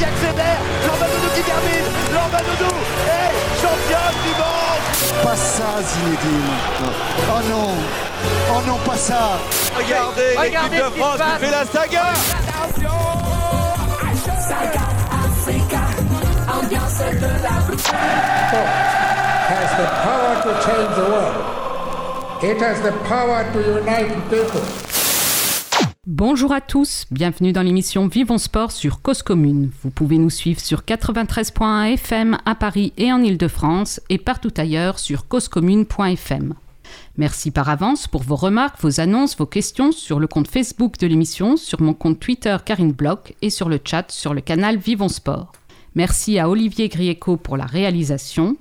qui accélère, Doudou qui termine, Doudou est champion du monde. Pas ça Zinedine Oh non. Oh non, pas ça Regardez, l'équipe de France qui fait la saga. Has the power to change the world. It has the power to unite people. Bonjour à tous, bienvenue dans l'émission Vivons Sport sur Cause Commune. Vous pouvez nous suivre sur 93.1 FM à Paris et en Ile-de-France et partout ailleurs sur causecommune.fm. Merci par avance pour vos remarques, vos annonces, vos questions sur le compte Facebook de l'émission, sur mon compte Twitter Karine Bloch et sur le chat sur le canal Vivons Sport. Merci à Olivier Grieco pour la réalisation.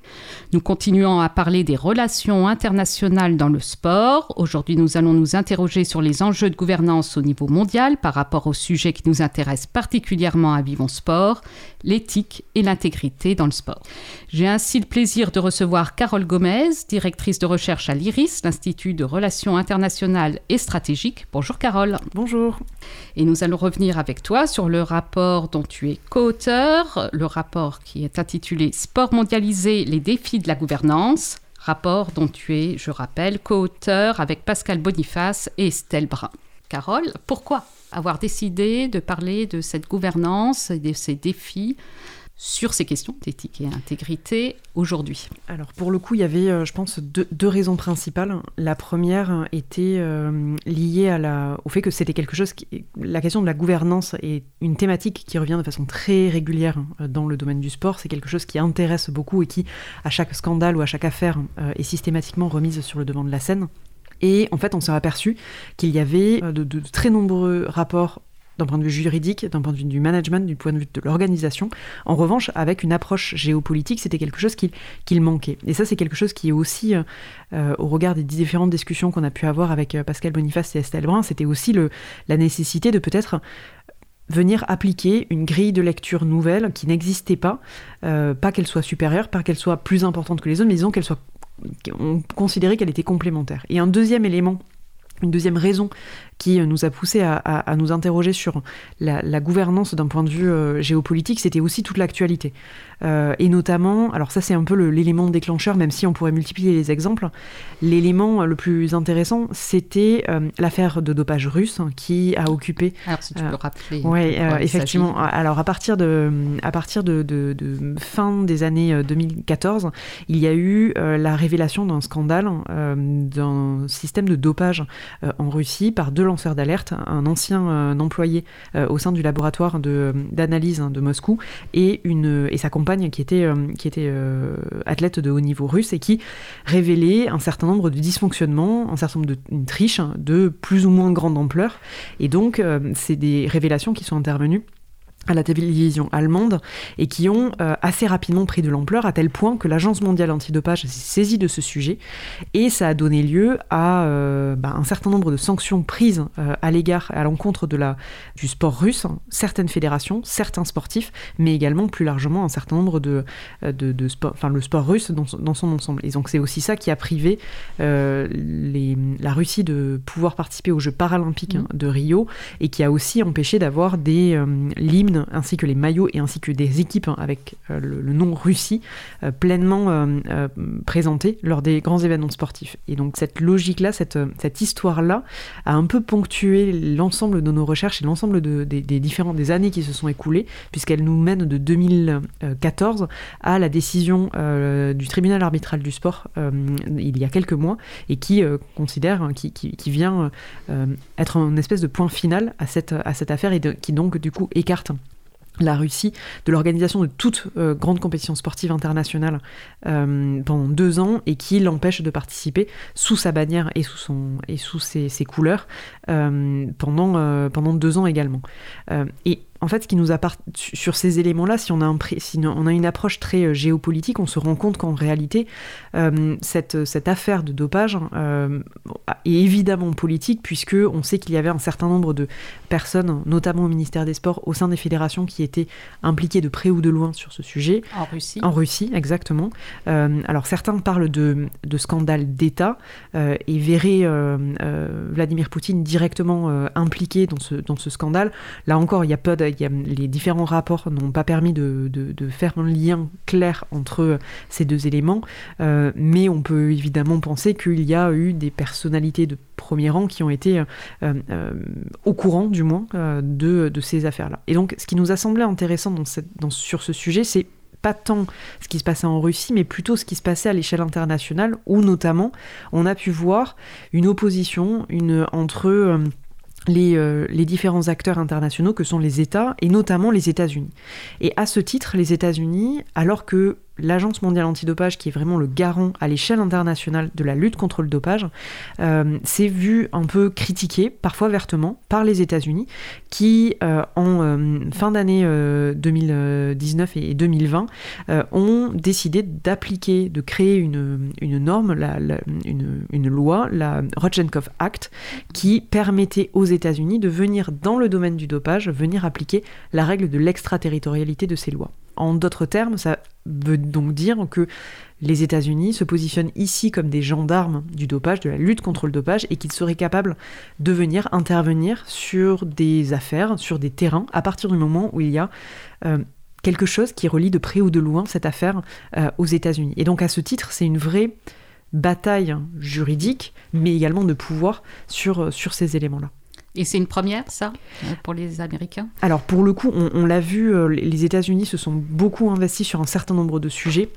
Nous continuons à parler des relations internationales dans le sport. Aujourd'hui, nous allons nous interroger sur les enjeux de gouvernance au niveau mondial par rapport au sujet qui nous intéresse particulièrement à Vivons Sport, l'éthique et l'intégrité dans le sport. J'ai ainsi le plaisir de recevoir Carole Gomez, directrice de recherche à l'IRIS, l'Institut de relations internationales et stratégiques. Bonjour Carole. Bonjour. Et nous allons revenir avec toi sur le rapport dont tu es co-auteur, le rapport qui est intitulé Sport mondialisé, les défis de la gouvernance, rapport dont tu es, je rappelle, co-auteur avec Pascal Boniface et Estelle Brun. Carole, pourquoi? Avoir décidé de parler de cette gouvernance et de ces défis sur ces questions d'éthique et intégrité aujourd'hui Alors pour le coup, il y avait, euh, je pense, deux, raisons principales. La première était euh, liée au fait que c'était quelque chose qui, la question de la gouvernance est une thématique qui revient de façon très régulière euh, dans le domaine du sport. C'est quelque chose qui intéresse beaucoup et qui, à chaque scandale ou à chaque affaire, est systématiquement remise sur le devant de la scène. Et en fait, on s'est aperçu qu'il y avait de, très nombreux rapports d'un point de vue juridique, d'un point de vue du management, du point de vue de l'organisation. En revanche, avec une approche géopolitique, c'était quelque chose qu'il manquait. Et ça, c'est quelque chose qui est aussi, euh, au regard des différentes discussions qu'on a pu avoir avec euh, Pascal Boniface et Estelle Brun, c'était aussi le, la nécessité de peut-être venir appliquer une grille de lecture nouvelle qui n'existait pas, euh, pas qu'elle soit supérieure, pas qu'elle soit plus importante que les autres, mais disons qu'elle soit on considérait qu'elle était complémentaire. Et un deuxième élément une deuxième raison qui nous a poussé à, nous interroger sur la, gouvernance d'un point de vue euh, géopolitique, c'était aussi toute l'actualité. Euh, et notamment, alors ça c'est un peu l'élément déclencheur, même si on pourrait multiplier les exemples, l'élément le plus intéressant, c'était euh, l'affaire de dopage russe qui a occupé... Alors si tu peux rappeler... Oui, effectivement. Alors à partir, de, à partir de, de, fin des années 2014, il y a eu la révélation d'un scandale d'un système de dopage en Russie par deux lanceur d'alerte, un ancien euh, employé euh, au sein du laboratoire d'analyse hein, de, Moscou, et, sa compagne qui était, euh, qui était athlète de haut niveau russe et qui révélait un certain nombre de dysfonctionnements, un certain nombre de triches de plus ou moins grande ampleur. Et donc, c'est des révélations qui sont intervenues à la télévision allemande et qui ont euh, assez rapidement pris de l'ampleur à tel point que l'Agence mondiale antidopage s'est saisie de ce sujet et ça a donné lieu à euh, bah, un certain nombre de sanctions prises euh, à l'égard, à l'encontre de la, du sport russe, certaines fédérations, certains sportifs, mais également plus largement un certain nombre de, de, de sport, enfin le sport russe dans, dans, son ensemble. Et donc c'est aussi ça qui a privé les, la Russie de pouvoir participer aux Jeux paralympiques mmh. de Rio et qui a aussi empêché d'avoir des l'hymne ainsi que les maillots et ainsi que des équipes avec euh, le, nom Russie euh, pleinement euh, présentés lors des grands événements sportifs. Et donc cette logique-là, cette, cette histoire-là a un peu ponctué l'ensemble de nos recherches et l'ensemble de, des, différentes des années qui se sont écoulées, puisqu'elle nous mène de 2014 à la décision du tribunal arbitral du sport il y a quelques mois et qui considère, hein, qui, qui, vient être un espèce de point final à cette, à cette affaire et qui donc du coup écarte la Russie de l'organisation de toute euh, grande compétition sportive internationale euh, pendant deux ans et qui l'empêche de participer sous sa bannière et sous, son, et sous ses, couleurs euh, pendant, pendant deux ans également. En fait, ce qui nous appartient sur ces éléments-là, si on a, un, si on a une approche très euh, géopolitique, on se rend compte qu'en réalité, euh, cette, cette, affaire de dopage euh, est évidemment politique, puisque on sait qu'il y avait un certain nombre de personnes, notamment au ministère des Sports, au sein des fédérations, qui étaient impliquées de près ou de loin sur ce sujet. En Russie. En Russie, exactement. alors certains parlent de, de scandale d'État et verraient Vladimir Poutine directement impliqué dans ce, dans ce scandale. Là encore, il y a peu de a- les différents rapports n'ont pas permis de, faire un lien clair entre ces deux éléments, euh, mais on peut évidemment penser qu'il y a eu des personnalités de premier rang qui ont été euh, euh, au courant, du moins, euh, de, ces affaires-là. Et donc, ce qui nous a semblé intéressant sur ce sujet, c'est pas tant ce qui se passait en Russie, mais plutôt ce qui se passait à l'échelle internationale, où notamment on a pu voir une opposition une, entre euh, les, euh, les différents acteurs internationaux que sont les États, et notamment les États-Unis. Et à ce titre, les États-Unis, alors que l'Agence mondiale antidopage, qui est vraiment le garant à l'échelle internationale de la lutte contre le dopage, euh, s'est vu un peu critiqué, parfois vertement, par les États-Unis, qui, euh, en euh, fin d'année euh, 2019 et 2020, euh, ont décidé d'appliquer, de créer une, norme, une loi, la Rodchenkov Act, qui permettait aux États-Unis de venir dans le domaine du dopage, venir appliquer la règle de l'extraterritorialité de ces lois. En d'autres termes, ça veut donc dire que les États-Unis se positionnent ici comme des gendarmes du dopage, de la lutte contre le dopage, et qu'ils seraient capables de venir intervenir sur des affaires, sur des terrains, à partir du moment où il y a euh, quelque chose qui relie de près ou de loin cette affaire euh, aux États-Unis. Et donc à ce titre, c'est une vraie bataille juridique, mais également de pouvoir sur, sur ces éléments-là. Et c'est une première, ça, pour les Américains? Alors pour le coup, on, on l'a vu, euh, les États-Unis se sont beaucoup investis sur un certain nombre de sujets.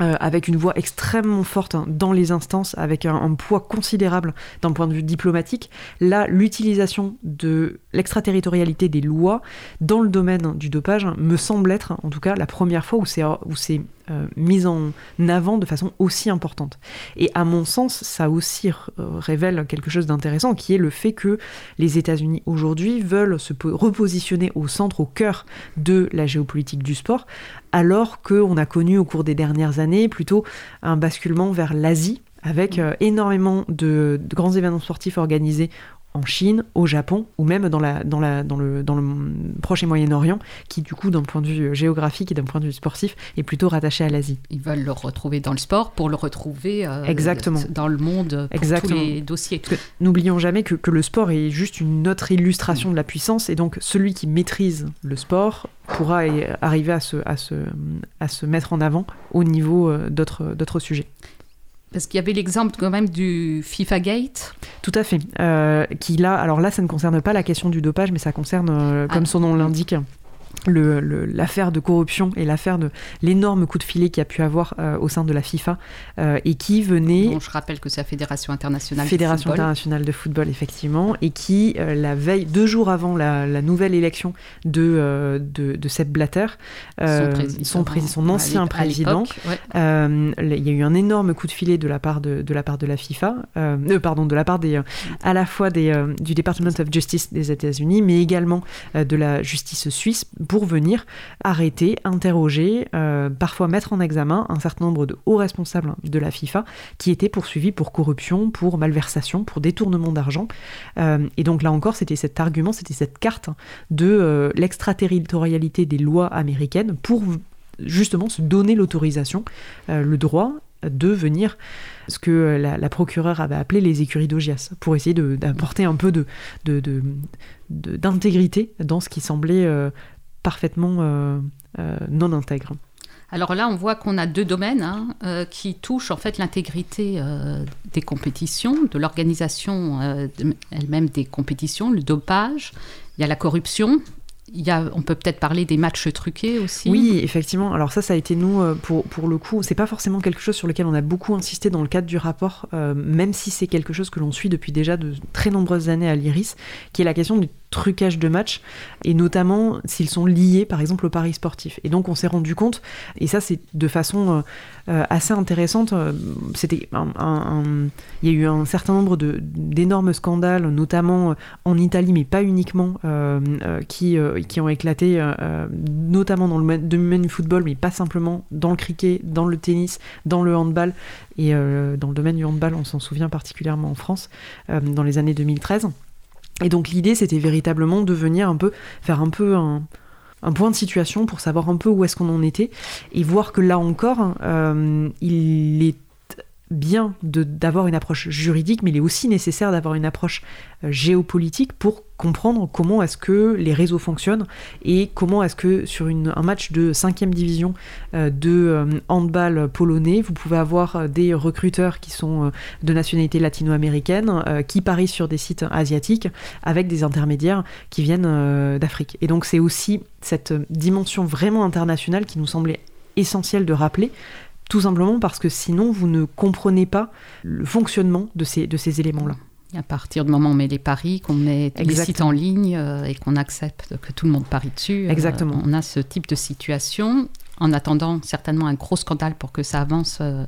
euh, avec une voix extrêmement forte hein, dans les instances, avec un, un poids considérable d'un point de vue diplomatique. Là, l'utilisation de l'extraterritorialité des lois dans le domaine du dopage me semble être, en tout cas, la première fois où c'est euh, mis en avant de façon aussi importante. Et à mon sens, ça aussi euh, révèle quelque chose d'intéressant, qui est le fait que les États-Unis aujourd'hui veulent se po- repositionner au centre, au cœur de la géopolitique du sport, alors qu'on a connu au cours des dernières années plutôt un basculement vers l'Asie, avec euh, énormément de grands événements sportifs organisés en Chine, au Japon, ou même dans, la, dans, la, dans, le, dans le Proche et Moyen-Orient, qui du coup, d'un point de vue géographique et d'un point de vue sportif, est plutôt rattaché à l'Asie. Ils veulent le retrouver dans le sport pour le retrouver euh, Exactement. dans le monde pour Exactement. tous les dossiers. N'oublions jamais que, que le sport est juste une autre illustration de la puissance, et donc celui qui maîtrise le sport pourra arriver à se, à se, à se mettre en avant au niveau euh, d'autres sujets. Parce qu'il y avait l'exemple quand même du FIFA Gate. Tout à fait. Euh, qui là, alors là, ça ne concerne pas la question du dopage, mais ça concerne, euh, Ah. comme son nom l'indique, le- le- l'affaire de corruption et l'affaire de l'énorme coup de filet qu'il y a pu avoir euh, au sein de la FIFA euh, et qui venait Bon, je rappelle que c'est la Fédération internationale de Fédération football. internationale de football, effectivement, et qui, euh, la veille, deux jours avant la, la nouvelle élection de, de, de Sepp Blatter, son, pré- son à ancien président, ouais. il y a eu un énorme coup de filet de la part de, de la part de la FIFA, pardon, de la part des, à la fois des, du Department of Justice des États-Unis, mais également de la justice suisse pour venir arrêter, interroger, euh, parfois mettre en examen un certain nombre de hauts responsables de la FIFA qui étaient poursuivis pour corruption, pour malversation, pour détournement d'argent. Euh, et donc là encore, c'était cet argument, c'était cette carte de euh, l'extraterritorialité des lois américaines pour justement se donner l'autorisation, le droit de venir, ce que la, procureure avait appelé les écuries d'Ogias, pour essayer d'apporter un peu de, d'intégrité dans ce qui semblait parfaitement euh, euh, non intègre. Alors là, on voit qu'on a deux domaines hein, euh, qui touchent en fait l'intégrité euh, des compétitions, de l'organisation euh, de- elle-même des compétitions, le dopage. Il y a la corruption. Il y a, on peut peut-être parler des matchs truqués aussi. Oui, effectivement. Alors ça, ça a été nous, pour, pour le coup, c'est pas forcément quelque chose sur lequel on a beaucoup insisté dans le cadre du rapport, même si c'est quelque chose que l'on suit depuis déjà de très nombreuses années à l'IRIS, qui est la question du trucage de matchs, et notamment s'ils sont liés, par exemple, au paris sportif. Et donc on s'est rendu compte, et ça c'est de façon euh, euh, assez intéressante, euh, c'était un- il y a eu un certain nombre d'énormes scandales, notamment en Italie, mais pas uniquement, qui, qui ont éclaté, notamment dans le domaine du football, mais pas simplement dans le cricket, dans le tennis, dans le handball, et dans le domaine du handball, on s'en souvient particulièrement en France, dans les années 2013. Et donc l'idée, c'était véritablement de venir un peu faire un peu un, point de situation pour savoir un peu où est-ce qu'on en était et voir que là encore, euh, il est bien d'avoir une approche juridique, mais il est aussi nécessaire d'avoir une approche euh, géopolitique pour comprendre comment est-ce que les réseaux fonctionnent et comment est-ce que sur un match de 5e division euh, de euh, handball polonais, vous pouvez avoir des recruteurs qui sont de nationalité latino-américaine, qui parient sur des sites asiatiques avec des intermédiaires qui viennent d'Afrique. Et donc c'est aussi cette dimension vraiment internationale qui nous semblait essentielle de rappeler tout simplement parce que sinon vous ne comprenez pas le fonctionnement de ces, de ces éléments-là. À partir du moment où on met les paris, qu'on met les sites en ligne euh, et qu'on accepte que tout le monde parie dessus, euh, on a ce type de situation. En attendant certainement un gros scandale pour que ça avance. Euh,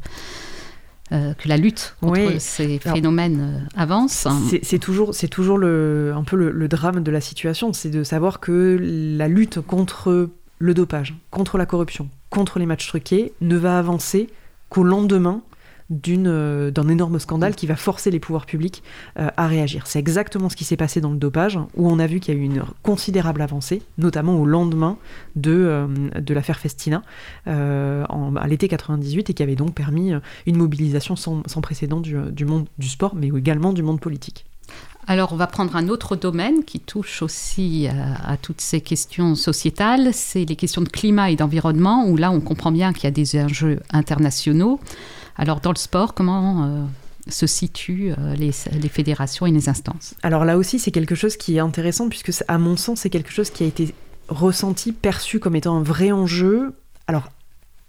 que la lutte contre ces phénomènes avance. C'est toujours, c'est toujours le, un peu le, le, drame de la situation, c'est de savoir que la lutte contre le dopage, contre la corruption, contre les matchs truqués, ne va avancer qu'au lendemain euh, d'un énorme scandale qui va forcer les pouvoirs publics euh, à réagir. C'est exactement ce qui s'est passé dans le dopage, où on a vu qu'il y a eu une considérable avancée, notamment au lendemain de, euh, l'affaire Festina, à l'été 98, et qui avait donc permis une mobilisation sans, précédent du monde du sport, mais également du monde politique. Alors, on va prendre un autre domaine qui touche aussi à, toutes ces questions sociétales, c'est les questions de climat et d'environnement, où là, on comprend bien qu'il y a des enjeux internationaux. Alors, dans le sport, comment euh, se situent euh, les, les, fédérations et les instances? Alors là aussi, c'est quelque chose qui est intéressant, puisque, à mon sens, c'est quelque chose qui a été ressenti, perçu comme étant un vrai enjeu. Alors,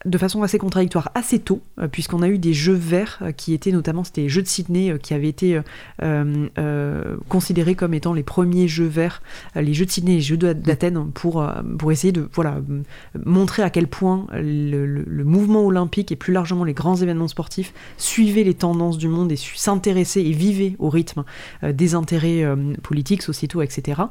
de façon assez contradictoire assez tôt, euh, puisqu'on a eu des jeux verts euh, qui étaient notamment, c'était les jeux de Sydney euh, qui avaient été considérés comme étant les premiers jeux verts, les jeux de Sydney et les jeux d'Athènes, pour, pour essayer de voilà, montrer à quel point le, mouvement olympique et plus largement les grands événements sportifs suivaient les tendances du monde et s'intéressaient et vivaient au rythme des intérêts politiques, sociétaux, etc.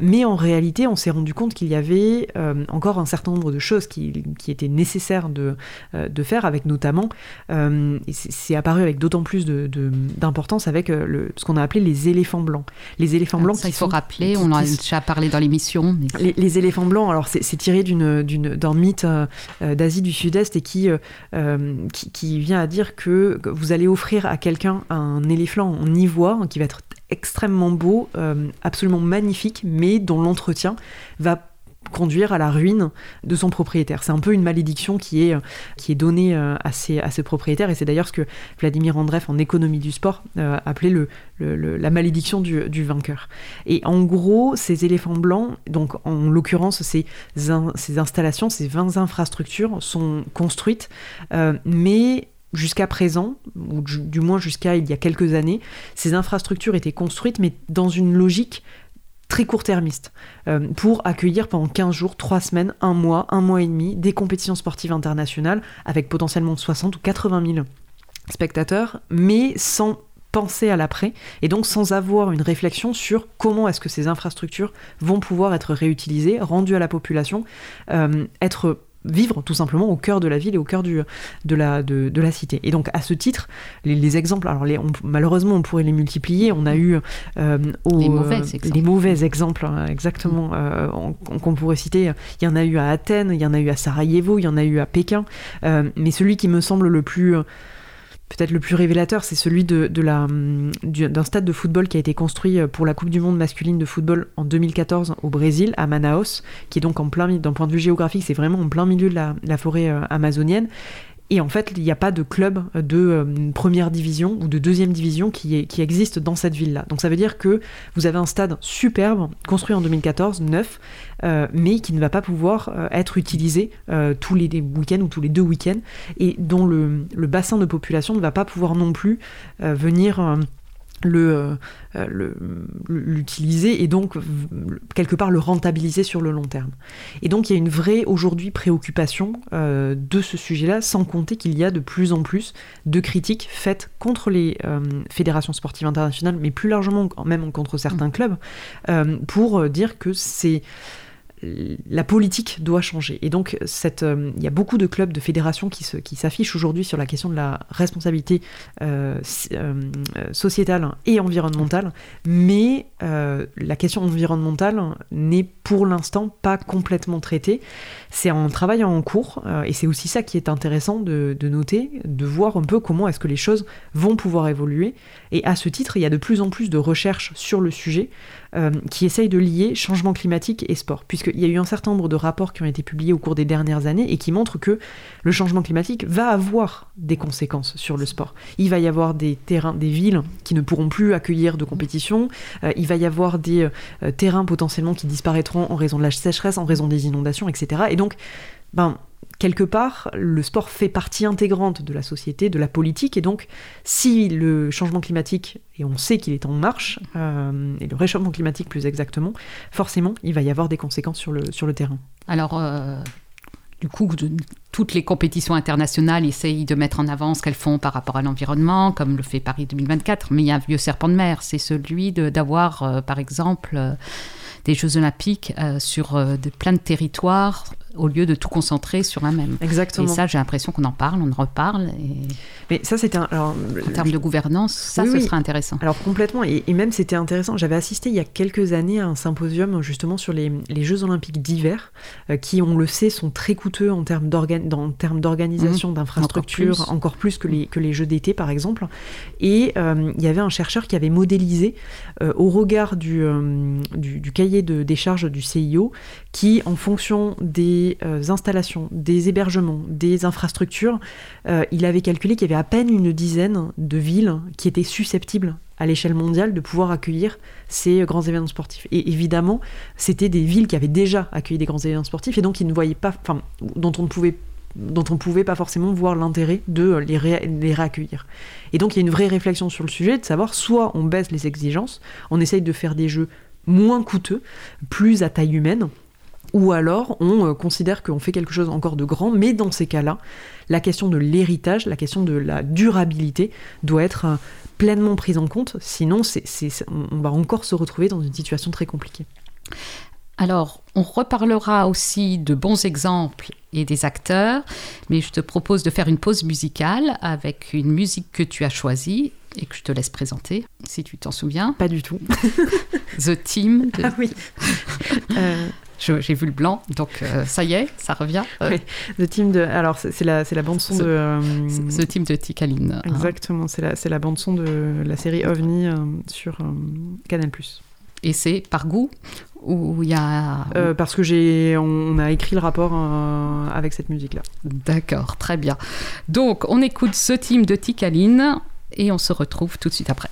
mais en réalité, on s'est rendu compte qu'il y avait encore un certain nombre de choses qui, qui étaient nécessaires de, euh, de faire, avec notamment, euh, c'est apparu avec d'autant plus d'importance de, avec euh, le, ce qu'on a appelé les éléphants blancs. Les éléphants blancs Ça, il faut rappeler, on en a déjà parlé dans l'émission. Les, éléphants blancs, alors c'est tiré d'un mythe d'Asie du Sud-Est et qui, qui, qui, vient à dire que vous allez offrir à quelqu'un un éléphant en ivoire qui va être extrêmement beau, absolument magnifique, mais dont l'entretien va conduire à la ruine de son propriétaire. C'est un peu une malédiction qui est, est donnée euh, à ses, propriétaires, et c'est d'ailleurs ce que Vladimir Andreev, en économie du sport, euh, appelait la malédiction du, vainqueur. Et en gros, ces éléphants blancs, donc en l'occurrence, ces, installations, ces 20 infrastructures sont construites, euh, mais jusqu'à présent, ou du moins jusqu'à il y a quelques années, ces infrastructures étaient construites, mais dans une logique très court-termiste euh, pour accueillir pendant 15 jours, 3 semaines, 1 mois, 1 mois et demi des compétitions sportives internationales avec potentiellement 60 ou 80 000 spectateurs, mais sans penser à l'après et donc sans avoir une réflexion sur comment est-ce que ces infrastructures vont pouvoir être réutilisées, rendues à la population, euh, être vivre tout simplement au cœur de la ville et au cœur du, de, la, de, de la cité. Et donc à ce titre, les, exemples, alors les, malheureusement on pourrait les multiplier, on a eu euh, les, mauvais exemples. les mauvais exemples, hein, exactement, euh, qu'on pourrait citer, il y en a eu à Athènes, il y en a eu à Sarajevo, il y en a eu à Pékin, euh, mais celui qui me semble le plus peut-être le plus révélateur, c'est celui de, la, d'un stade de football qui a été construit euh, pour la Coupe du Monde masculine de football en 2014 au Brésil, à Manaus, qui est donc en plein, d'un point de vue géographique, c'est vraiment en plein milieu de la forêt euh, amazonienne. Et en fait, il n'y a pas de club de euh, première division ou de deuxième division qui, existe dans cette ville-là. Donc ça veut dire que vous avez un stade superbe, construit en 2014, neuf, euh, mais qui ne va pas pouvoir euh, être utilisé tous les week-ends ou tous les deux week-ends, et dont le, bassin de population ne va pas pouvoir non plus venir le, euh, l'utiliser et donc quelque part le rentabiliser sur le long terme. Et donc il y a une vraie aujourd'hui préoccupation euh, de ce sujet-là, sans compter qu'il y a de plus en plus de critiques faites contre les euh, fédérations sportives internationales, mais plus largement même contre certains clubs, pour dire que c'est la politique doit changer. Et donc, euh, il y a beaucoup de clubs, de fédérations qui s'affichent aujourd'hui sur la question de la responsabilité euh, euh, sociétale et environnementale, mais la question environnementale n'est pour l'instant pas complètement traitée. C'est un travail en cours, et c'est aussi ça qui est intéressant de, de noter, de voir un peu comment est-ce que les choses vont pouvoir évoluer. Et à ce titre, il y a de plus en plus de recherches sur le sujet. Euh, qui essaye de lier changement climatique et sport, puisqu'il y a eu un certain nombre de rapports qui ont été publiés au cours des dernières années et qui montrent que le changement climatique va avoir des conséquences sur le sport. Il va y avoir des terrains, des villes qui ne pourront plus accueillir de compétition, euh, il va y avoir des euh, terrains potentiellement qui disparaîtront en raison de la sécheresse, en raison des inondations, etc. Et donc, ben, quelque part, le sport fait partie intégrante de la société, de la politique, et donc si le changement climatique, et on sait qu'il est en marche, euh, et le réchauffement climatique plus exactement, forcément, il va y avoir des conséquences sur le, sur le terrain. Alors, euh, du coup, toutes les compétitions internationales essayent de mettre en avant ce qu'elles font par rapport à l'environnement, comme le fait Paris 2024, mais il y a un vieux serpent de mer, c'est celui d'avoir, euh, par exemple, des Jeux olympiques sur plein de territoires au lieu de tout concentrer sur un même. Exactement. Et ça, j'ai l'impression qu'on en parle, on en reparle. Et... Mais ça, c'était un. Alors, en termes de gouvernance, ça, ce serait intéressant. Alors, complètement. Et, même, c'était intéressant. J'avais assisté il y a quelques années à un symposium, justement, sur les, les Jeux Olympiques d'hiver, euh, qui, on le sait, sont très coûteux en termes d'organisation, mmh. d'infrastructures, encore, plus que les, que les Jeux d'été, par exemple. Et euh, il y avait un chercheur qui avait modélisé, euh, au regard du, du, du, cahier de, des charges du CIO, qui, en fonction des euh, installations, des hébergements, des infrastructures, euh, il avait calculé qu'il y avait à peine une dizaine de villes qui étaient susceptibles à l'échelle mondiale de pouvoir accueillir ces grands événements sportifs. Et évidemment, c'était des villes qui avaient déjà accueilli des grands événements sportifs et donc ils ne voyaient pas, dont on ne pouvait pas forcément voir l'intérêt de les réaccueillir. Et donc il y a une vraie réflexion sur le sujet de savoir soit on baisse les exigences, on essaye de faire des jeux moins coûteux, plus à taille humaine, ou alors on euh, considère qu'on fait quelque chose encore de grand, mais dans ces cas-là, la question de l'héritage, la question de la durabilité doit être euh, pleinement prise en compte, sinon on va encore se retrouver dans une situation très compliquée. Alors, on reparlera aussi de bons exemples et des acteurs, mais je te propose de faire une pause musicale avec une musique que tu as choisie et que je te laisse présenter, si tu t'en souviens. Pas du tout. The Team. Ah oui. euh, j'ai vu le blanc, donc euh, ça y est, ça revient. Euh, le team de, alors c'est la, la bande son de. Euh, ce team de Tikaline. Hein. Exactement, c'est la, la bande son de la série OVNI sur Canal+. Et c'est par goût ou il y a parce que j'ai on a écrit le rapport avec cette musique là. D'accord, très bien. Donc on écoute ce team de Tikaline et on se retrouve tout de suite après.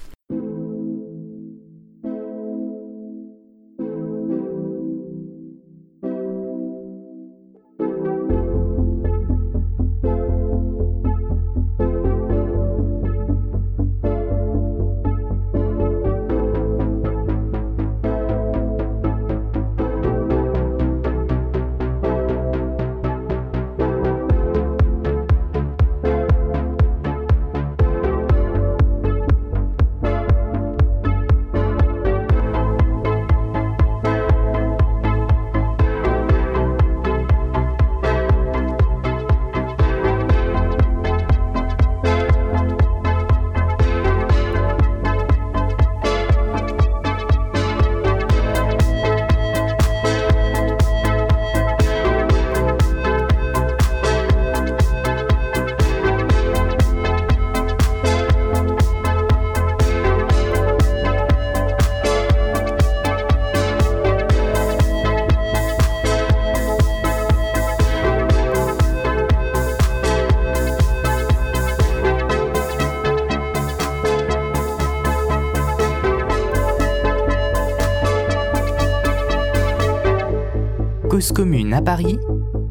À Paris,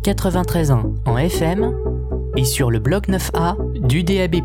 93 ans en FM et sur le bloc 9A du DAB+.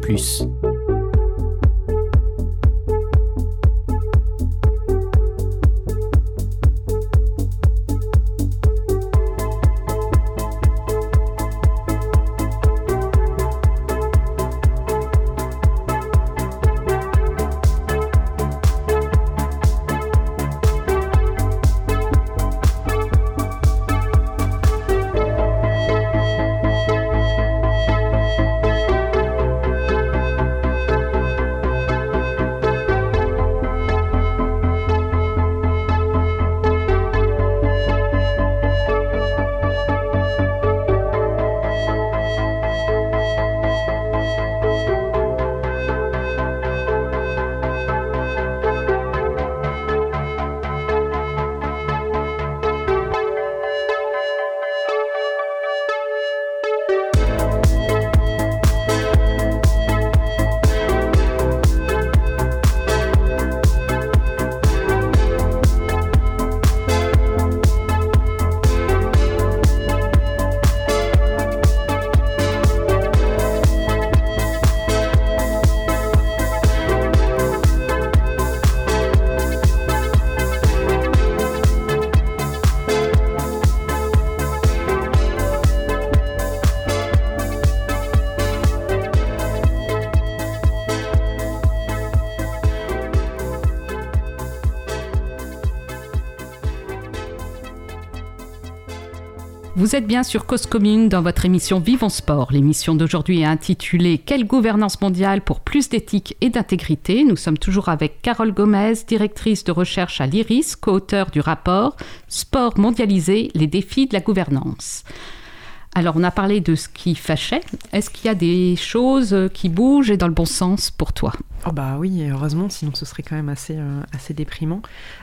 Vous êtes bien sur Cause Commune dans votre émission Vivons Sport. L'émission d'aujourd'hui est intitulée Quelle gouvernance mondiale pour plus d'éthique et d'intégrité? Nous sommes toujours avec Carole Gomez, directrice de recherche à l'IRIS, co-auteur du rapport Sport mondialisé, les défis de la gouvernance. Alors, on a parlé de ce qui fâchait. Est-ce qu'il y a des choses qui bougent et dans le bon sens pour toi? Oh bah oui, heureusement, sinon ce serait quand même assez, euh, déprimant.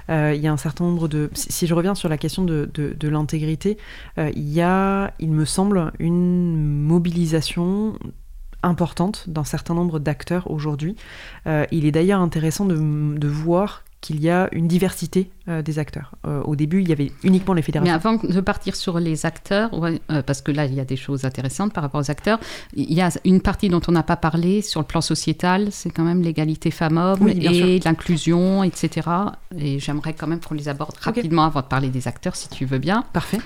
Euh, il y a un certain nombre de... Si, je reviens sur la question de, l'intégrité, euh, il y a, il me semble, une mobilisation importante d'un certain nombre d'acteurs aujourd'hui. il est d'ailleurs intéressant de, de voir qu'il y a une diversité euh, des acteurs. Euh, au début, il y avait uniquement les fédérations. Mais avant de partir sur les acteurs, euh, parce que là, il y a des choses intéressantes par rapport aux acteurs, il y a une partie dont on n'a pas parlé sur le plan sociétal, c'est quand même l'égalité femmes-hommes et l'inclusion, etc. Et j'aimerais quand même qu'on les aborde rapidement avant de parler des acteurs, si tu veux bien. Parfait.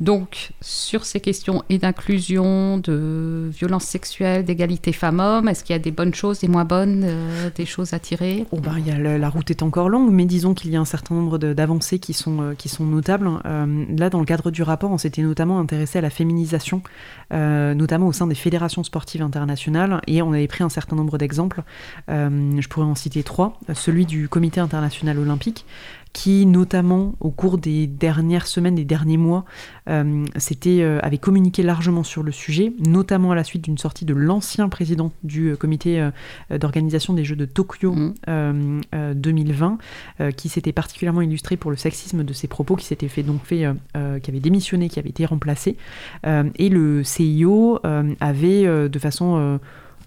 Donc, sur ces questions et d'inclusion, de violence sexuelle, d'égalité femmes-hommes, est-ce qu'il y a des bonnes choses, des moins bonnes, euh, des choses à tirer? Oh ben, la route est encore longue, mais disons qu'il y a un certain nombre d'avancées qui sont, euh, notables. Euh, là, dans le cadre du rapport, on s'était notamment intéressé à la féminisation, notamment au sein des fédérations sportives internationales, et on avait pris un certain nombre d'exemples. je pourrais en citer trois. Celui du Comité international olympique, qui notamment au cours des dernières semaines, des derniers mois, euh, euh, avait communiqué largement sur le sujet, notamment à la suite d'une sortie de l'ancien président du euh, comité d'organisation des Jeux de Tokyo 2020, mmh. qui s'était particulièrement illustré pour le sexisme de ses propos, qui s'était fait donc fait, qui avait démissionné, qui avait été remplacé, et le CIO avait de façon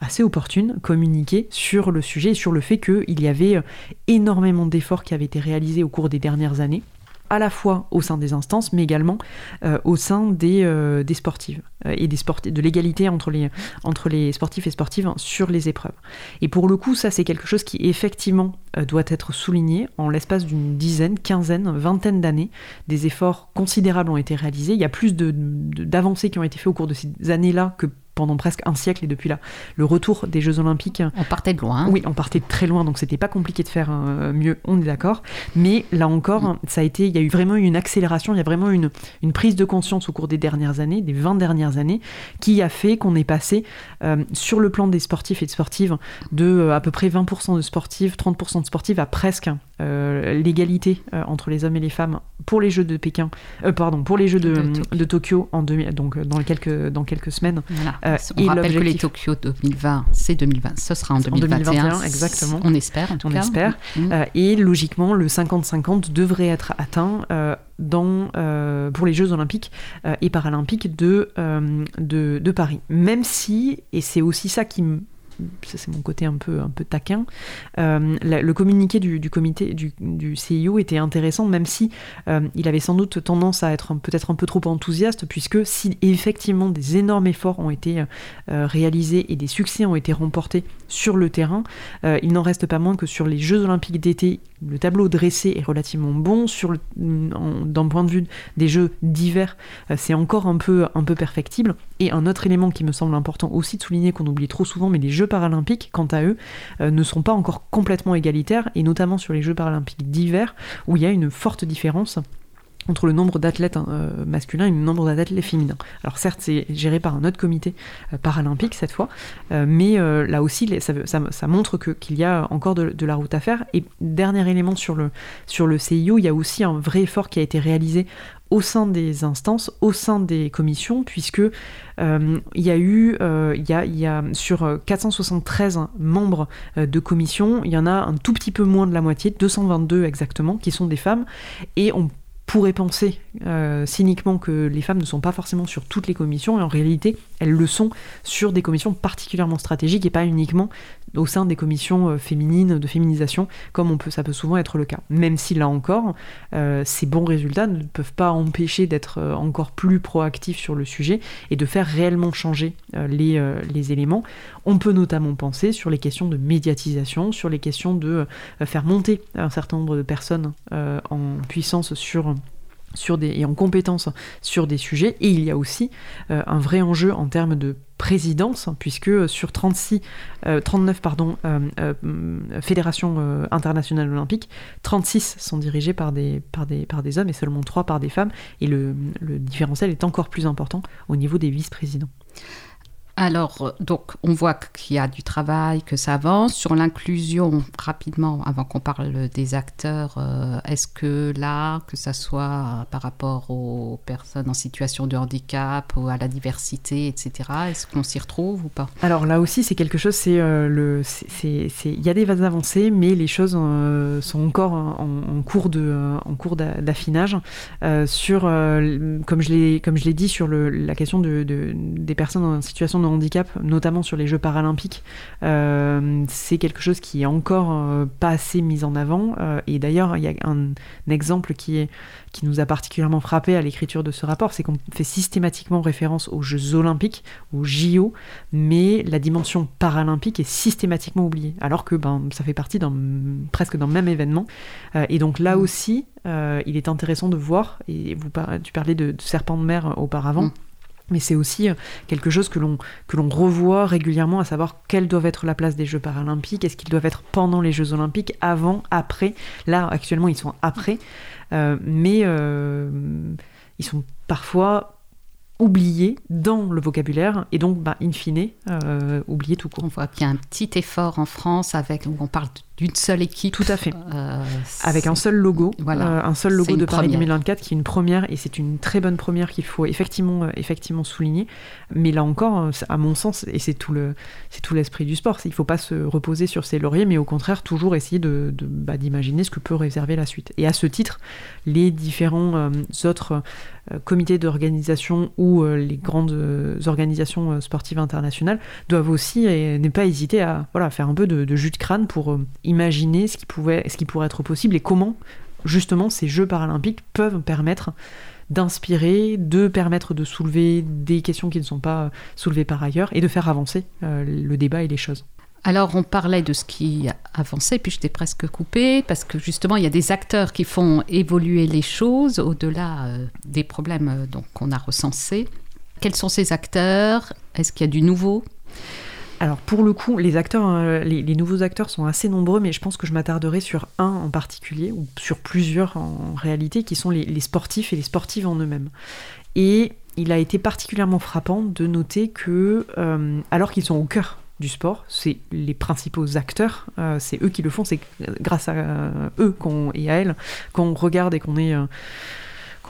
assez opportune communiquer sur le sujet et sur le fait qu'il y avait euh, énormément d'efforts qui avaient été réalisés au cours des dernières années à la fois au sein des instances, mais également euh, au sein des, euh, des sportives et des sportifs, de l'égalité entre les, entre les sportifs et sportives sur les épreuves. Et pour le coup, ça c'est quelque chose qui effectivement doit être souligné. En l'espace d'une dizaine, quinzaine, vingtaine d'années, des efforts considérables ont été réalisés. Il y a plus d'avancées de, qui ont été faites au cours de ces années-là que pendant presque un siècle et depuis là le retour des Jeux Olympiques. On partait de loin. Oui, on partait de très loin, donc c'était pas compliqué de faire euh, mieux, on est d'accord. Mais là encore, mm. ça a été, il y a eu vraiment une accélération, il y a vraiment une, une prise de conscience au cours des dernières années, des 20 dernières années, qui a fait qu'on est passé euh, sur le plan des sportifs et de sportives de euh, à peu près 20% de sportives, 30% de sportives à presque l'égalité entre les hommes et les femmes pour les Jeux de Pékin, pardon, pour les Jeux de, de, Tokyo. en 2000, donc dans quelques dans quelques semaines. Euh, on rappelle que les Tokyo 2020, c'est 2020, ce sera en 2021. exactement. On espère, en tout on cas. espère. Mm. Euh, et logiquement, le 50-50 devrait être atteint euh, dans, pour les Jeux Olympiques et Paralympiques de, de, de, Paris. Même si, et c'est aussi ça qui me ça c'est mon côté un peu, un peu taquin, euh, le communiqué du, comité du, CIO était intéressant, même si euh, il avait sans doute tendance à être peut-être un peu trop enthousiaste, puisque si effectivement des énormes efforts ont été euh, réalisés et des succès ont été remportés sur le terrain, il n'en reste pas moins que sur les Jeux olympiques d'été, le tableau dressé est relativement bon. D'un point de vue des Jeux d'hiver, c'est encore un peu, un peu perfectible. Et un autre élément qui me semble important aussi de souligner, qu'on oublie trop souvent, mais les Jeux paralympiques, quant à eux, euh, ne sont pas encore complètement égalitaires, et notamment sur les Jeux paralympiques d'hiver, où il y a une forte différence entre le nombre d'athlètes hein, euh, masculins et le nombre d'athlètes féminins. Alors certes, c'est géré par un autre comité euh, paralympique cette fois, mais là aussi, ça, montre qu'il y a encore de, la route à faire. Et dernier élément sur le, sur le CIO, il y a aussi un vrai effort qui a été réalisé au sein des instances, au sein des commissions, puisque euh, il y a eu, euh, y a, y a, sur 473 membres euh, de commission, il y en a un tout petit peu moins de la moitié, 222 exactement, qui sont des femmes, et on pourrait penser euh, cyniquement que les femmes ne sont pas forcément sur toutes les commissions, et en réalité, elles le sont sur des commissions particulièrement stratégiques et pas uniquement au sein des commissions euh, féminines de féminisation, comme ça peut souvent être le cas. Même si là encore, euh, ces bons résultats ne peuvent pas empêcher d'être encore plus proactifs sur le sujet et de faire réellement changer les éléments. On peut notamment penser sur les questions de médiatisation, sur les questions de faire monter un certain nombre de personnes en puissance sur sur des, et en compétence sur des sujets. Et il y a aussi euh, un vrai enjeu en termes de présidence, puisque sur 36, euh, 39 pardon, euh, euh, fédérations internationales olympiques, 36 sont dirigées par des, hommes et seulement 3 par des femmes. Et le différentiel est encore plus important au niveau des vice-présidents. Alors, euh, donc, on voit qu'il y a du travail, que ça avance. Sur l'inclusion, rapidement, avant qu'on parle des acteurs, euh, est-ce que là, que ça soit euh, par rapport aux personnes en situation de handicap ou à la diversité, etc., est-ce qu'on s'y retrouve ou pas? Alors là aussi, c'est quelque chose, c'est le, il y a des avancées, mais les choses sont encore en, cours de, d'affinage sur, comme je l'ai, comme dit, sur la question de, de- des personnes en situation de handicap, notamment sur les Jeux paralympiques, euh, c'est quelque chose qui est encore euh, pas assez mis en avant. Euh, et d'ailleurs, il y a un, un exemple qui est qui nous a particulièrement frappé à l'écriture de ce rapport, c'est qu'on fait systématiquement référence aux Jeux olympiques, aux JO, mais la dimension paralympique est systématiquement oubliée, alors que ben, ça fait partie d'un, presque d'un même événement. Et donc là aussi, euh, il est intéressant de voir, et vous, tu parlais de, de serpent de mer auparavant, Mm. Mais c'est aussi euh, quelque chose que l'on, que l'on revoit régulièrement, à savoir quelle doit être la place des Jeux paralympiques, est-ce qu'ils doivent être pendant les Jeux olympiques, avant, après. Là, actuellement, ils sont après, euh, mais euh, ils sont parfois oubliés dans le vocabulaire, et donc, bah, in fine, oubliés tout court. On voit qu'il y a un petit effort en France avec, on parle d'une seule équipe. Tout à fait. Euh, Avec un seul logo, Voilà. euh, un seul logo de Paris première. 2024 qui est une première et c'est une très bonne première qu'il faut effectivement, euh, effectivement souligner. Mais là encore, euh, à mon sens, et c'est tout le, c'est tout l'esprit du sport, il ne faut pas se reposer sur ses lauriers, mais au contraire toujours essayer de, bah, d'imaginer ce que peut réserver la suite. Et à ce titre, les différents euh, autres euh, comités d'organisation ou euh, les grandes euh, organisations euh, sportives internationales doivent aussi et ne pas hésiter à voilà, faire un peu de, de jus de crâne pour euh, imaginer ce qui, pouvait, ce qui pourrait être possible et comment justement ces Jeux paralympiques peuvent permettre d'inspirer, de permettre de soulever des questions qui ne sont pas euh, soulevées par ailleurs et de faire avancer euh, le débat et les choses. Alors, on parlait de ce qui avançait, puis je t'ai presque coupé, parce que justement, il y a des acteurs qui font évoluer les choses au-delà euh, des problèmes qu'on a recensés. Quels sont ces acteurs? Est-ce qu'il y a du nouveau? Alors pour le coup, les acteurs, euh, les, nouveaux acteurs sont assez nombreux, mais je pense que je m'attarderai sur un en particulier, ou sur plusieurs en réalité, qui sont les, sportifs et les sportives en eux-mêmes. Et il a été particulièrement frappant de noter que, euh, alors qu'ils sont au cœur du sport, c'est les principaux acteurs, euh, c'est eux qui le font, c'est grâce à euh, eux et à elles qu'on regarde et qu'on est...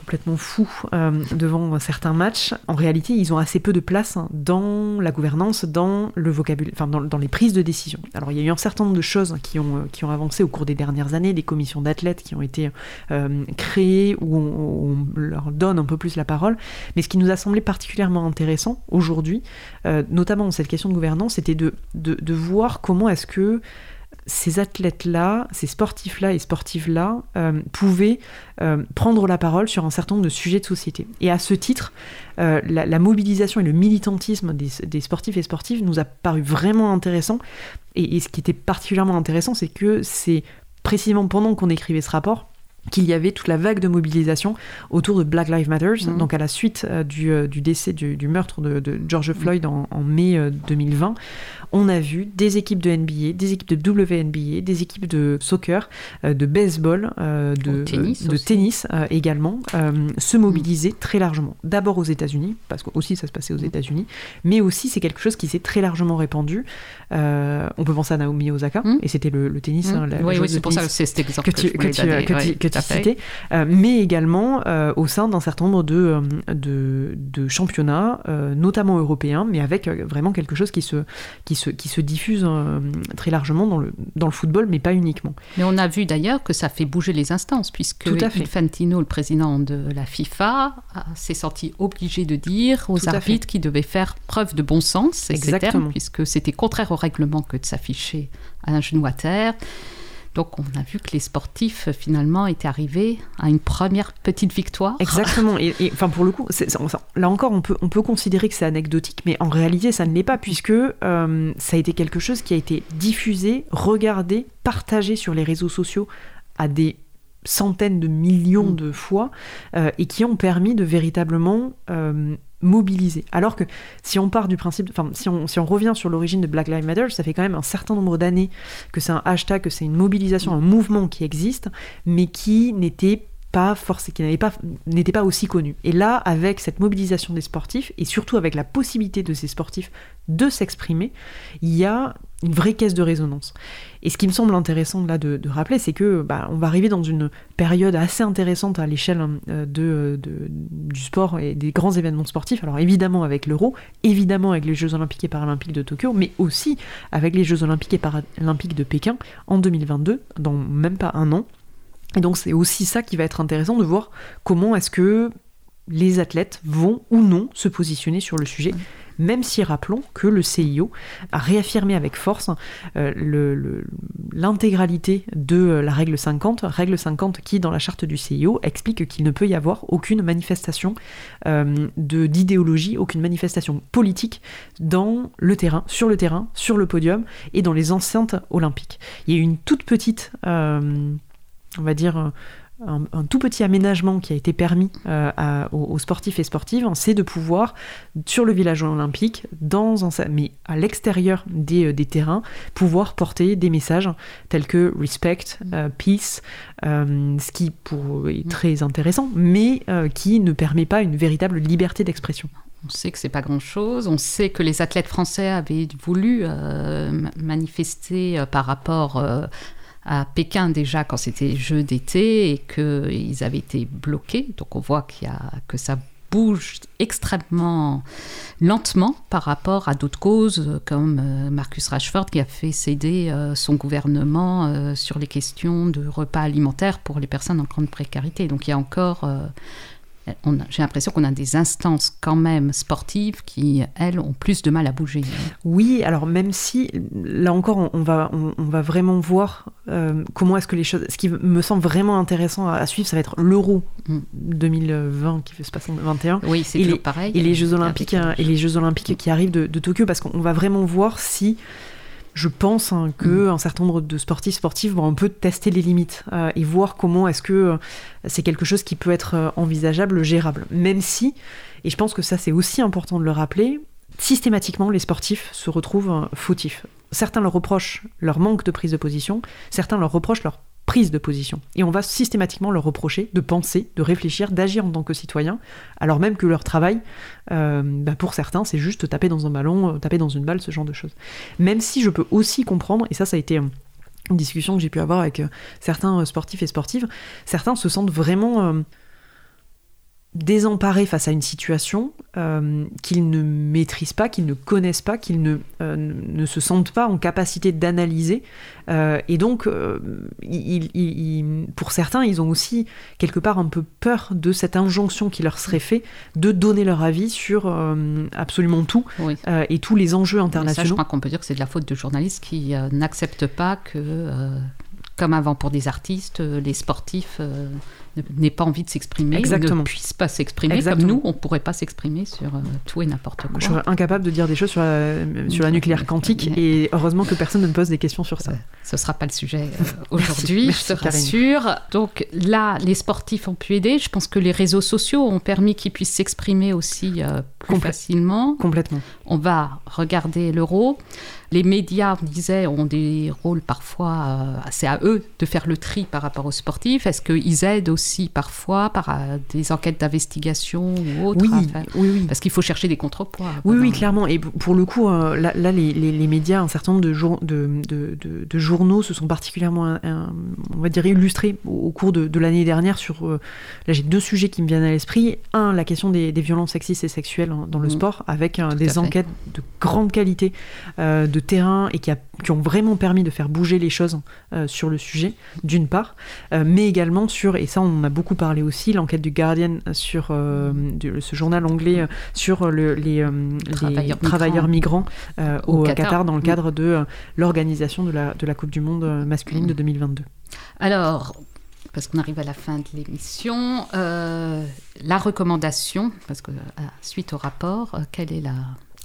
complètement fou euh, devant certains matchs. En réalité, ils ont assez peu de place hein, dans la gouvernance, dans le vocabulaire, enfin dans, les prises de décision. Alors il y a eu un certain nombre de choses qui ont, euh, qui ont avancé au cours des dernières années, des commissions d'athlètes qui ont été euh, créées où on, leur donne un peu plus la parole. Mais ce qui nous a semblé particulièrement intéressant aujourd'hui, notamment dans cette question de gouvernance, c'était de, de voir comment est-ce que ces athlètes-là, ces sportifs-là et sportives-là euh, pouvaient euh, prendre la parole sur un certain nombre de sujets de société. Et à ce titre, euh, la, mobilisation et le militantisme des, sportifs et sportives nous a paru vraiment intéressant. Et ce qui était particulièrement intéressant, c'est que c'est précisément pendant qu'on écrivait ce rapport qu'il y avait toute la vague de mobilisation autour de Black Lives Matter, Mhm. donc à la suite euh, du, euh, du décès, du, du meurtre de, de George Floyd en, en mai euh, 2020. On a vu des équipes de NBA, des équipes de WNBA, des équipes de soccer, euh, de baseball, euh, de tennis de aussi. tennis euh, également, euh, se mobiliser très largement. D'abord aux États-Unis, parce que aussi ça se passait aux États-Unis, mais aussi c'est quelque chose qui s'est très largement répandu. Euh, on peut penser à Naomi Osaka, et c'était le, le tennis. hein, la- oui, c'est pour ça que c'est que tu, que tu, que que tu euh, mais également euh, au sein d'un certain nombre de, euh, de, de championnats, notamment européens, mais avec vraiment quelque chose qui se, qui se, qui se diffuse très largement dans le, dans le football, mais pas uniquement. Mais on a vu d'ailleurs que ça fait bouger les instances, puisque Tout à fait. Infantino, le président de la FIFA, s'est senti obligé de dire aux Tout arbitres qu'ils devaient faire preuve de bon sens, Exactement. termes, puisque c'était contraire au règlement que de s'afficher à un genou à terre. Donc on a vu que les sportifs finalement étaient arrivés à une première petite victoire. Exactement. Et, et, enfin, pour le coup, là encore, on peut, on peut considérer que c'est anecdotique, mais en réalité, ça ne l'est pas, puisque euh, ça a été quelque chose qui a été diffusé, regardé, partagé sur les réseaux sociaux à des centaines de millions Mm. de fois euh, et qui ont permis de véritablement euh, mobiliser. Alors que si on part du principe, enfin si on, si on revient sur l'origine de Black Lives Matter, ça fait quand même un certain nombre d'années que c'est un hashtag, que c'est une mobilisation, un mouvement qui existe, mais qui n'était pas forcé, qui n'avait pas, n'était pas aussi connu. Et là, avec cette mobilisation des sportifs, et surtout avec la possibilité de ces sportifs de s'exprimer, il y a une vraie caisse de résonance. Et ce qui me semble intéressant là de, rappeler, c'est que bah, on va arriver dans une période assez intéressante à l'échelle euh, de- du sport et des grands événements sportifs. Alors évidemment avec l'Euro, évidemment avec les Jeux Olympiques et Paralympiques de Tokyo, mais aussi avec les Jeux Olympiques et Paralympiques de Pékin en 2022, dans même pas un an. Et donc c'est aussi ça qui va être intéressant de voir comment est-ce que les athlètes vont ou non se positionner sur le sujet, même si rappelons que le CIO a réaffirmé avec force euh, l'intégralité de euh, la règle 50, règle 50 qui dans la charte du CIO explique qu'il ne peut y avoir aucune manifestation euh, d'idéologie, aucune manifestation politique dans le terrain, sur le terrain, sur le podium et dans les enceintes olympiques. Il y a eu une toute petite, on va dire, euh, un, un tout petit aménagement qui a été permis euh, à- aux, aux sportifs et sportives, c'est de pouvoir, sur le village olympique, dans un, mais à l'extérieur des, euh, des terrains, pouvoir porter des messages tels que respect, euh, peace, euh, ce qui pour, est très intéressant, mais qui ne permet pas une véritable liberté d'expression. On sait que c'est pas grand-chose. On sait que les athlètes français avaient voulu euh, ma- manifester euh, par rapport euh, à Pékin déjà quand c'était Jeux d'été et qu'ils avaient été bloqués. Donc on voit qu'il y a, que ça bouge extrêmement lentement par rapport à d'autres causes euh, comme euh, Marcus Rashford qui a fait céder euh, son gouvernement sur les questions de repas alimentaires pour les personnes en grande précarité. Donc il y a encore j'ai l'impression qu'on a des instances quand même sportives qui, elles, ont plus de mal à bouger. Oui, alors même si, là encore, on, on va, on, on va vraiment voir euh, comment est-ce que les choses... Ce qui me semble vraiment intéressant à, à suivre, ça va être l'Euro Mm. 2020 qui va se passer en 2021. Oui, c'est toujours les- pareil. et les Jeux Olympiques hein, et les Jeux Olympiques qui arrivent de, de Tokyo parce qu'on va vraiment voir si je pense hein, que un certain nombre de sportifs sportifs vont un peu tester les limites euh, et voir comment est-ce que euh, c'est quelque chose qui peut être euh, envisageable, gérable. Même si, et je pense que ça c'est aussi important de le rappeler, systématiquement les sportifs se retrouvent fautifs. Certains leur reprochent leur manque de prise de position, certains leur reprochent leur prise de position. Et on va systématiquement leur reprocher de penser, de réfléchir, d'agir en tant que citoyen, alors même que leur travail, euh, bah, pour certains, c'est juste taper dans un ballon, euh, taper dans une balle, ce genre de choses. Même si je peux aussi comprendre, et ça, ça a été euh, une discussion que j'ai pu avoir avec certains sportifs et sportives, certains se sentent vraiment désemparés face à une situation euh, qu'ils ne maîtrisent pas, qu'ils ne connaissent pas, qu'ils ne, euh, ne se sentent pas en capacité d'analyser. Euh, et donc, ils- ils- ils- pour certains, ils ont aussi quelque part un peu peur de cette injonction qui leur serait faite de donner leur avis sur absolument tout Oui. et tous les enjeux ça, je internationaux. crois qu'on peut dire que c'est de la faute de journalistes qui n'acceptent pas que, comme avant pour des artistes, les sportifs euh, n'aient pas envie de s'exprimer, ne puissent pas s'exprimer, Exactement. comme nous, on ne pourrait pas s'exprimer sur euh, tout et n'importe quoi. Je serais incapable de dire des choses sur la, sur la nucléaire quantique et heureusement que personne ne me pose des questions sur ça. Ce ne sera pas le sujet euh, aujourd'hui, Merci, je te rassure. Donc là, les sportifs ont pu aider. Je pense que les réseaux sociaux ont permis qu'ils puissent s'exprimer aussi euh, plus facilement. Complètement. On va regarder l'euro. Les médias, on disait, ont des rôles parfois, euh, c'est à eux de faire le tri par rapport aux sportifs. Est-ce qu'ils aident aussi parfois par euh, des enquêtes d'investigation ou autres Oui, oui, oui. Parce qu'il faut chercher des contrepoids. Oui, oui, clairement. Et pour le coup, euh, là, là, les, les- les médias, un certain nombre de, jour- de, de- de- de journaux se sont particulièrement, euh, on va dire, illustrés au, cours de, l'année dernière sur... euh, là, j'ai deux sujets qui me viennent à l'esprit. Un, la question des, des violences sexistes et sexuelles dans le Mhm. sport, avec euh, des fait. enquêtes de grande qualité euh, de terrain et qui, a- qui ont vraiment permis de faire bouger les choses euh, sur le sujet, d'une part, euh, mais également sur, et ça on en a beaucoup parlé aussi, l'enquête du Guardian sur euh, de- ce journal anglais sur le- les, les Travailleurs travailleurs, migrants, Au au, Qatar. Qatar. dans le Mm. cadre de l'organisation de la, de la Coupe du Monde masculine de 2022. Alors, parce qu'on arrive à la fin de l'émission, euh, la recommandation, parce que suite au rapport, quelle est la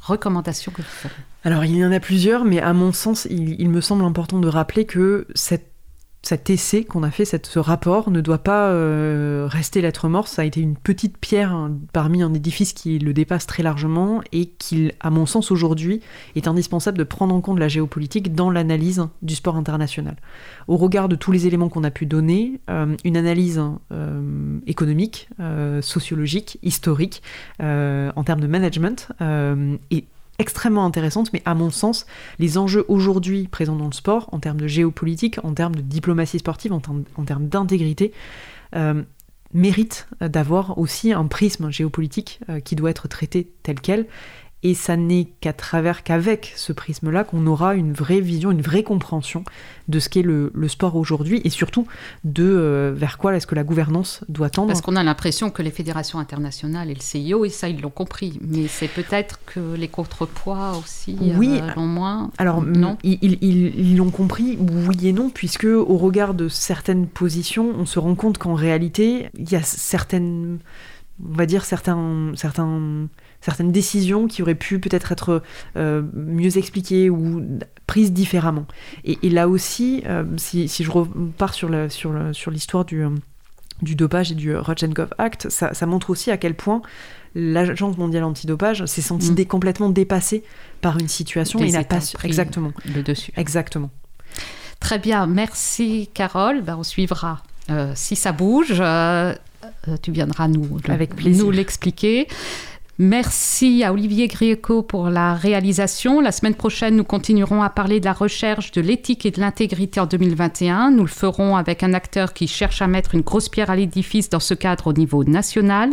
recommandation que vous ferez Alors il y en a plusieurs, mais à mon sens, il me semble important de rappeler que cette cet essai qu'on a fait, ce rapport, ne doit pas euh, rester lettre morte. Ça a été une petite pierre hein, parmi un édifice qui le dépasse très largement et qui, à mon sens aujourd'hui, est indispensable de prendre en compte la géopolitique dans l'analyse du sport international. Au regard de tous les éléments qu'on a pu donner, euh, une analyse euh, économique, sociologique, historique, en termes de management, est extrêmement intéressante, mais à mon sens, les enjeux aujourd'hui présents dans le sport, en termes de géopolitique, en termes de diplomatie sportive, en, termes- d'intégrité, euh, méritent d'avoir aussi un prisme géopolitique euh, qui doit être traité tel quel. Et ça n'est qu'à travers, qu'avec ce prisme-là, qu'on aura une vraie vision, une vraie compréhension de ce qu'est le, le sport aujourd'hui et surtout de euh, vers quoi est-ce que la gouvernance doit tendre. Parce qu'on a l'impression que les fédérations internationales et le CIO, et ça ils l'ont compris, mais c'est peut-être que les contrepoids aussi Oui. euh, l'ont moins. Alors, non. ils ils- ils l'ont compris, oui et non, puisque au regard de certaines positions, on se rend compte qu'en réalité, il y a certaines, on va dire certains, certains, certaines décisions qui auraient pu peut-être être euh, mieux expliquées ou prises différemment. Et, et là aussi, euh, si, si je repars sur la- sur la- sur l'histoire du euh, du dopage et du Rodchenkov Act, ça, ça montre aussi à quel point l'Agence mondiale antidopage s'est sentie Mm. complètement dépassée par une situation et n'a pas su- exactement Le dessus. exactement Très bien, merci Carole. Ben, on suivra euh, si ça bouge. euh, tu viendras nous, le- Avec plaisir. nous l'expliquer. Merci à Olivier Grieco pour la réalisation. La semaine prochaine, nous continuerons à parler de la recherche de l'éthique et de l'intégrité en 2021. Nous le ferons avec un acteur qui cherche à mettre une grosse pierre à l'édifice dans ce cadre au niveau national.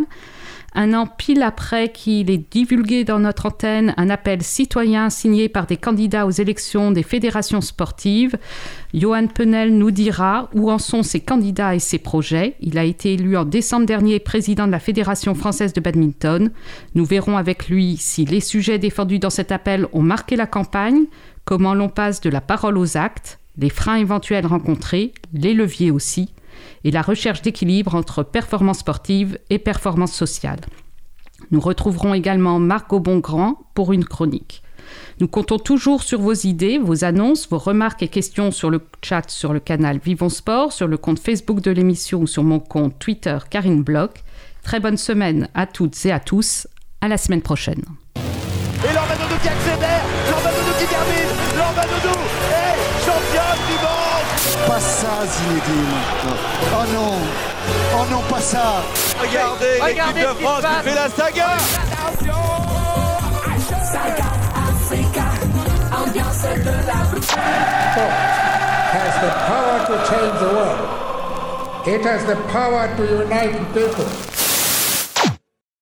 Un an pile après qu'il est divulgué dans notre antenne un appel citoyen signé par des candidats aux élections des fédérations sportives, Johan Penel nous dira où en sont ses candidats et ses projets. Il a été élu en décembre dernier président de la Fédération française de badminton. Nous verrons avec lui si les sujets défendus dans cet appel ont marqué la campagne, comment l'on passe de la parole aux actes, les freins éventuels rencontrés, les leviers aussi, et la recherche d'équilibre entre performance sportive et performance sociale. Nous retrouverons également Margot Bongrand pour une chronique. Nous comptons toujours sur vos idées, vos annonces, vos remarques et questions sur le chat sur le canal Vivons Sport, sur le compte Facebook de l'émission ou sur mon compte Twitter Karine Bloch. Très bonne semaine à toutes et à tous. À la semaine prochaine. Pas ça, Zinedine. Oh non. Oh non, pas ça. Regardez, l'équipe de France qui fait la saga Sport oh. has the power to change the world. It has the power to unite people.